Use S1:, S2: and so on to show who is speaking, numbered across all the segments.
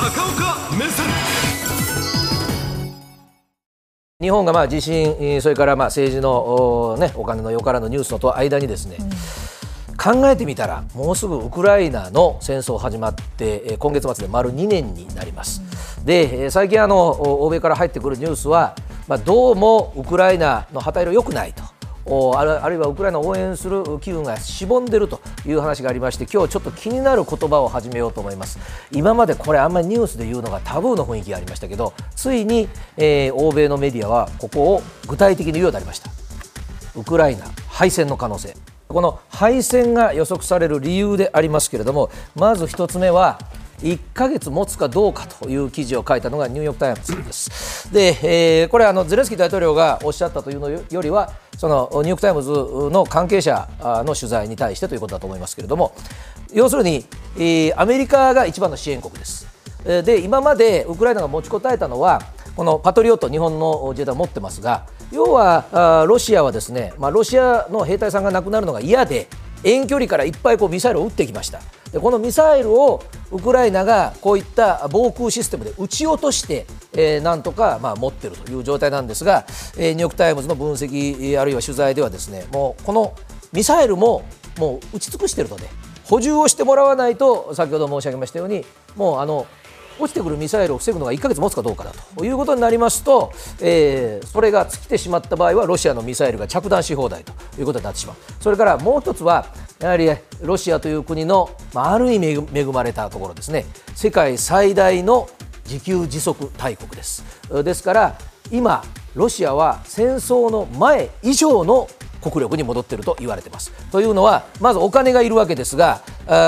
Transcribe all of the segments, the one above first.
S1: 高岡目線
S2: 日本がまあ地震、それからまあ政治のお,、ね、お金の世からのニュースのと間にですね、考えてみたらもうすぐウクライナの戦争始まってえー今月末で丸2年になります。でえー最近あのお欧米から入ってくるニュースは、まあ、どうもウクライナの旗色良くないと。あるあるいはウクライナを応援する機運がしぼんでるという話がありまして今日ちょっと気になる言葉を始めようと思います。今までこれあんまりニュースで言うのがタブーの雰囲気がありましたけどついに、えー欧米のメディアはここを具体的に言うようになりました。ウクライナ敗戦の可能性。この敗戦が予測される理由でありますけれどもまず一つ目は1ヶ月持つかどうかという記事を書いたのがニューヨーク・タイムズです。で、えーこれあのゼレンスキー大統領がおっしゃったというのよりはそのニューヨーク・タイムズの関係者の取材に対してということだと思いますけれども要するに、アメリカが一番の支援国です。で今までウクライナが持ちこたえたのはこのパトリオット日本の自衛隊を持ってますが要はロシアはですね、まあ、ロシアの兵隊さんが亡くなるのが嫌で遠距離からいっぱいこうミサイルを撃ってきましたでこのミサイルをウクライナがこういった防空システムで撃ち落として、えーなんとかまあ持っているという状態なんですが、えーニューヨーク・タイムズの分析あるいは取材ではですねもうこのミサイルももう撃ち尽くしているので補充をしてもらわないと先ほど申し上げましたようにもうあの落ちてくるミサイルを防ぐのが1ヶ月持つかどうかだということになりますと、えーそれが尽きてしまった場合はロシアのミサイルが着弾し放題ということになってしまう。それからもう一つはやはりロシアという国の、まあ、ある意味恵まれたところですね。世界最大の自給自足大国ですですから今ロシアは戦争の前以上の国力に戻っていると言われています。というのは、まずお金がいるわけですが、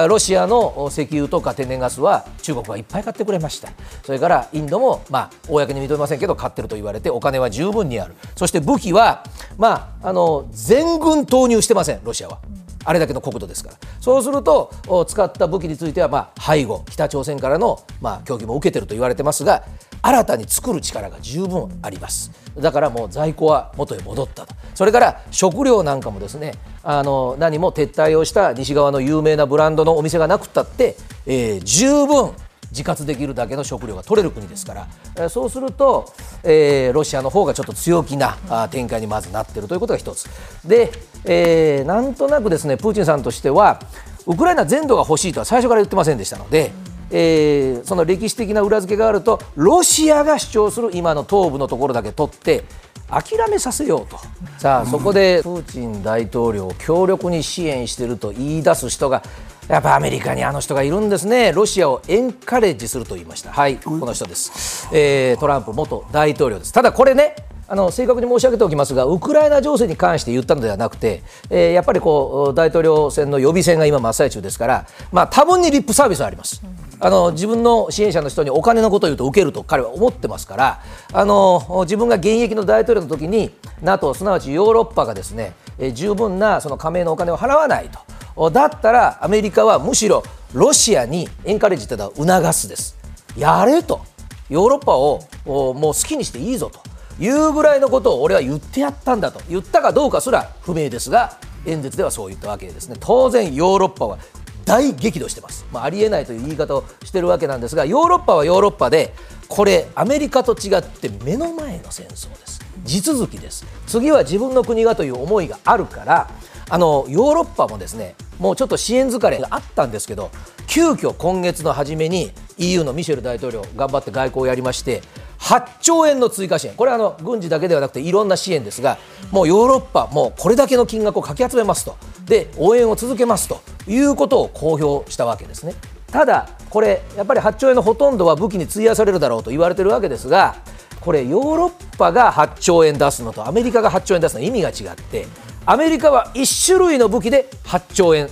S2: ロシアの石油とか天然ガスは中国がいっぱい買ってくれました、それからインドも、まあ、公に認めませんけど、買ってると言われて、お金は十分にある、そして武器は、まあ、あの全軍投入してません、ロシアは。あれだけの国土ですから、そうすると、使った武器については、まあ、背後、北朝鮮からの、まあ、供給も受けてると言われてますが、新たに作る力が十分あります。だからもう在庫は元へ戻ったと。それから食料なんかもですね、あの何も撤退をした西側の有名なブランドのお店がなくったって、えー十分自活できるだけの食料が取れる国ですから、そうすると、えーロシアの方がちょっと強気な展開にまずなっているということが一つ。で、えーなんとなくですね、プーチンさんとしては、ウクライナ全土が欲しいとは最初から言ってませんでしたので、えーその歴史的な裏付けがあるとロシアが主張する今の東部のところだけ取って諦めさせようとさあそこでプーチン大統領を強力に支援していると言い出す人がやっぱアメリカにあの人がいるんですね。ロシアをエンカレッジすると言いました。はいこの人です、えートランプ元大統領です。ただこれねあの正確に申し上げておきますが、ウクライナ情勢に関して言ったのではなくて、えーやっぱりこう大統領選の予備選が今、真っ最中ですから、まあ多分にリップサービスはあります。あの自分の支援者の人にお金のことを言うと受けると彼は思ってますから、あの自分が現役の大統領の時に、NATO、すなわちヨーロッパがですね、えー十分なその加盟のお金を払わないと。だったらアメリカはむしろロシアにエンカレッジというのは促すです。やれと。ヨーロッパをもう好きにしていいぞと。いうぐらいのことを俺は言ってやったんだと言ったかどうかすら不明ですが演説ではそう言ったわけですね当然ヨーロッパは大激怒してます、まあ、ありえないという言い方をしてるわけなんですがヨーロッパはヨーロッパでこれアメリカと違って目の前の戦争です地続きです次は自分の国がという思いがあるからあのヨーロッパもですねもうちょっと支援疲れがあったんですけど急遽今月の初めに EU のミシェル大統領頑張って外交をやりまして8兆円の追加支援。これはあの軍事だけではなくていろんな支援ですがもうヨーロッパもうこれだけの金額をかき集めますと。で応援を続けますと。いうことを公表したわけですね。ただこれやっぱり8兆円のほとんどは武器に費やされるだろうと言われているわけですがこれヨーロッパが8兆円出すのとアメリカが8兆円出すのは意味が違ってアメリカは1種類の武器で8兆円。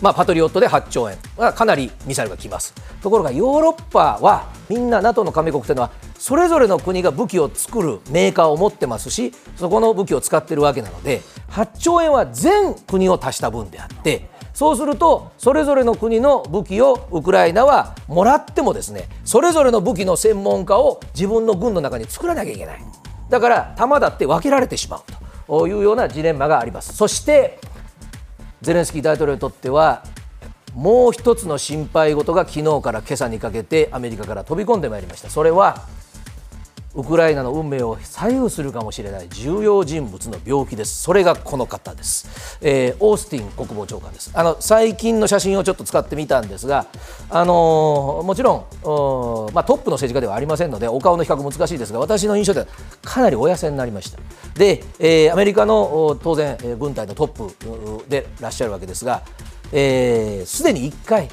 S2: まあ、パトリオットで8兆円。はかなりミサイルが来ます。ところがヨーロッパはみんな NATO の加盟国というのはそれぞれの国が武器を作るメーカーを持ってますしそこの武器を使っているわけなので8兆円は全国を足した分であってそうするとそれぞれの国の武器をウクライナはもらってもですねそれぞれの武器の専門家を自分の軍の中に作らなきゃいけない。だから弾だって分けられてしまうと。いうようなジレンマがあります。そしてゼレンスキー大統領にとってはもう一つの心配事が昨日から今朝にかけてアメリカから飛び込んでまいりました。それはウクライナの運命を左右するかもしれない重要人物の病気です。それがこの方です、えー、オースティン国防長官です。あの最近の写真をちょっと使ってみたんですが、あのー、もちろん、まあ、トップの政治家ではありませんのでお顔の比較難しいですが私の印象ではかなりお痩せになりました。で、えー、アメリカの当然軍隊のトップでいらっしゃるわけですがすで、ー、に1回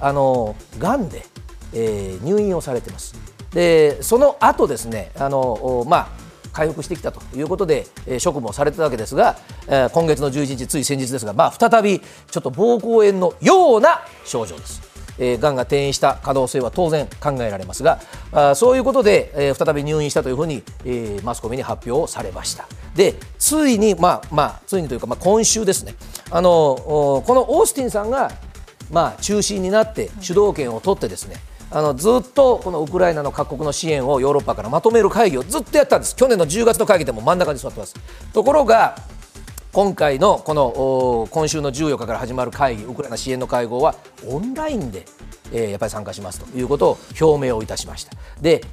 S2: あのがんで、え、入院をされてます。でその後ですねあの、まあ、回復してきたということで、え、職務をされてたわけですが、えー、今月の11日、つい先日ですが、まあ、再びちょっと膀胱炎のような症状です。えー、がんが転移した可能性は当然考えられますがあそういうことで、えー、再び入院したというふうに、えー、マスコミに発表されましたでついに、まあまあ、ついにというか、まあ、今週ですねあのこのオースティンさんが、まあ、中心になって主導権を取ってですね、あのずっとこのウクライナの各国の支援をヨーロッパからまとめる会議をずっとやったんです、去年の10月の会議でも真ん中に座ってます。ところが今回のこの今週の14日から始まる会議、ウクライナ支援の会合はオンラインで、えー、やっぱり参加しますということを表明をいたしました。で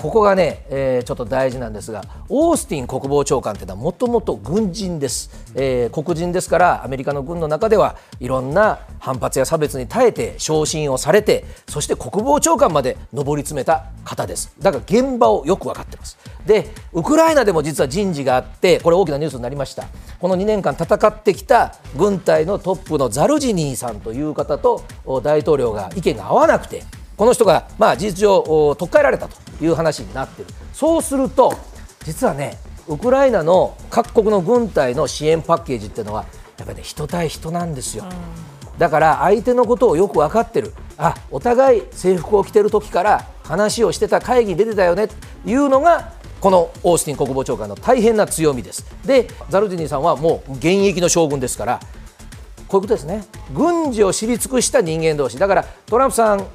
S2: ここがね、えー、ちょっと大事なんですが、オースティン国防長官というのはもともと軍人です、えー、黒人ですから、アメリカの軍の中ではいろんな反発や差別に耐えて昇進をされて、そして国防長官まで上り詰めた方です。だから現場をよく分かってます。で、ウクライナでも実は人事があって、これ大きなニュースになりました。この2年間戦ってきた軍隊のトップのザルジニーさんという方と大統領が意見が合わなくて、この人がまあ事実上取っ換えられたという話になっている。そうすると実はねウクライナの各国の軍隊の支援パッケージっていうのはやっぱりね人対人なんですよ、だから相手のことをよく分かってる。あお互い制服を着てる時から話をしてた会議に出てたよねというのがこのオースティン国防長官の大変な強みです。でザルジニーさんはもう現役の将軍ですからこういうことですね。軍事を知り尽くした人間同士。だからトランプさん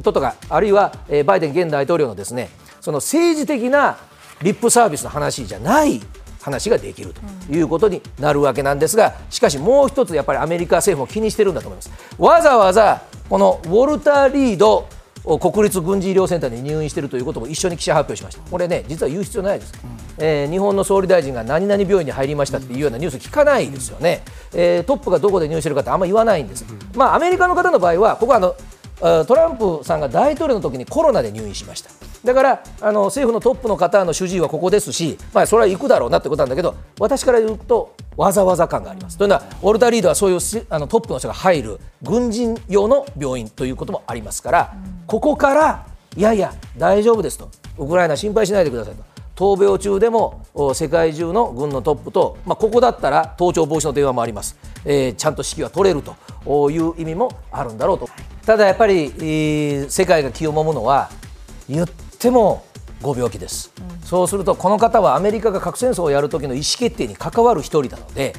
S2: ととかあるいは、えバイデン現大統領のですねその政治的なリップサービスの話じゃない話ができるということになるわけなんですがしかしもう一つやっぱりアメリカ政府も気にしてるんだと思います。わざわざこのウォルター・リード国立軍事医療センターに入院しているということも一緒に記者発表しました、これね、実は言う必要ないです、えー、日本の総理大臣が何々病院に入りましたっていうようなニュース聞かないですよね、えー、トップがどこで入院しているかってあんまり言わないんです、まあ、アメリカの方の場合は、ここはあのトランプさんが大統領の時にコロナで入院しましただからあの政府のトップの方の主治医はここですし、まあ、それは行くだろうなってことなんだけど私から言うとわざわざ感があります。というのはウォルター・リードはそういうあのトップの人が入る軍人用の病院ということもありますから、ここからいやいや大丈夫ですとウクライナ心配しないでくださいと。闘病中でも世界中の軍のトップと、まあ、ここだったら盗聴防止の電話もあります、えー、ちゃんと指揮は取れるという意味もあるんだろうと。ただやっぱり、世界が気をもむのは言ってもご病気です、うん、そうするとこの方はアメリカが核戦争をやる時の意思決定に関わる一人なので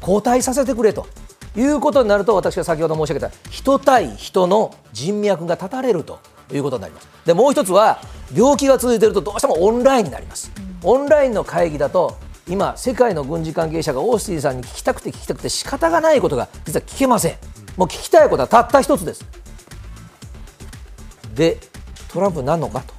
S2: 交代させてくれということになると私が先ほど申し上げた人対人の人脈が断たれるということになります。でもう一つは病気が続いているとどうしてもオンラインになります、うん、オンラインの会議だと今世界の軍事関係者がオースティンさんに聞きたくて聞きたくて仕方がないことが実は聞けませんもう聞きたいことはたった一つです。でトランプなんのかと。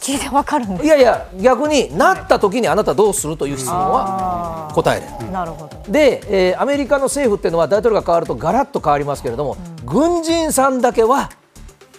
S1: 聞いてわかるん
S2: いやいや逆になった時にあなたどうするという質問は答えれる
S1: なるほど。
S2: で、えー、アメリカの政府っていうのは大統領が変わるとガラッと変わりますけれども、うん、軍人さんだけは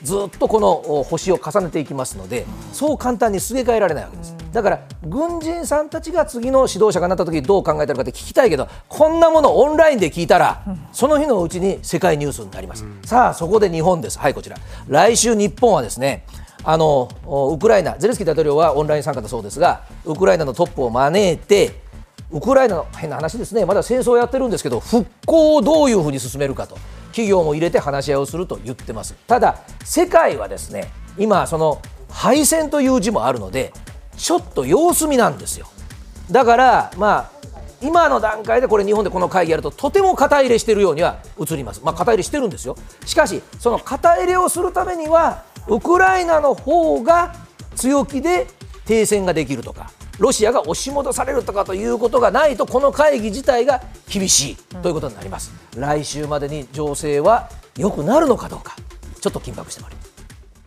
S2: ずっとこの星を重ねていきますので、そう簡単にすげ替えられないわけです。だから軍人さんたちが次の指導者がなった時どう考えてるかって聞きたいけどこんなものオンラインで聞いたらその日のうちに世界ニュースになります、さあそこで日本です。はいこちら。来週日本はですねあのウクライナゼレンスキー大統領はオンライン参加だそうですがウクライナのトップを招いてウクライナの変な話ですね。まだ戦争をやってるんですけど復興をどういうふうに進めるかと企業も入れて話し合いをすると言ってます。ただ世界はですね今その敗戦という字もあるのでちょっと様子見なんですよ。だからまあ今の段階でこれ日本でこの会議やるととても肩入れしてるようには映ります。まあ肩入れしてるんですよ。しかしその肩入れをするためにはウクライナの方が強気で停戦ができるとかロシアが押し戻されるとかということがないとこの会議自体が厳しいということになります、来週までに情勢は良くなるのかどうかちょっと緊迫しております。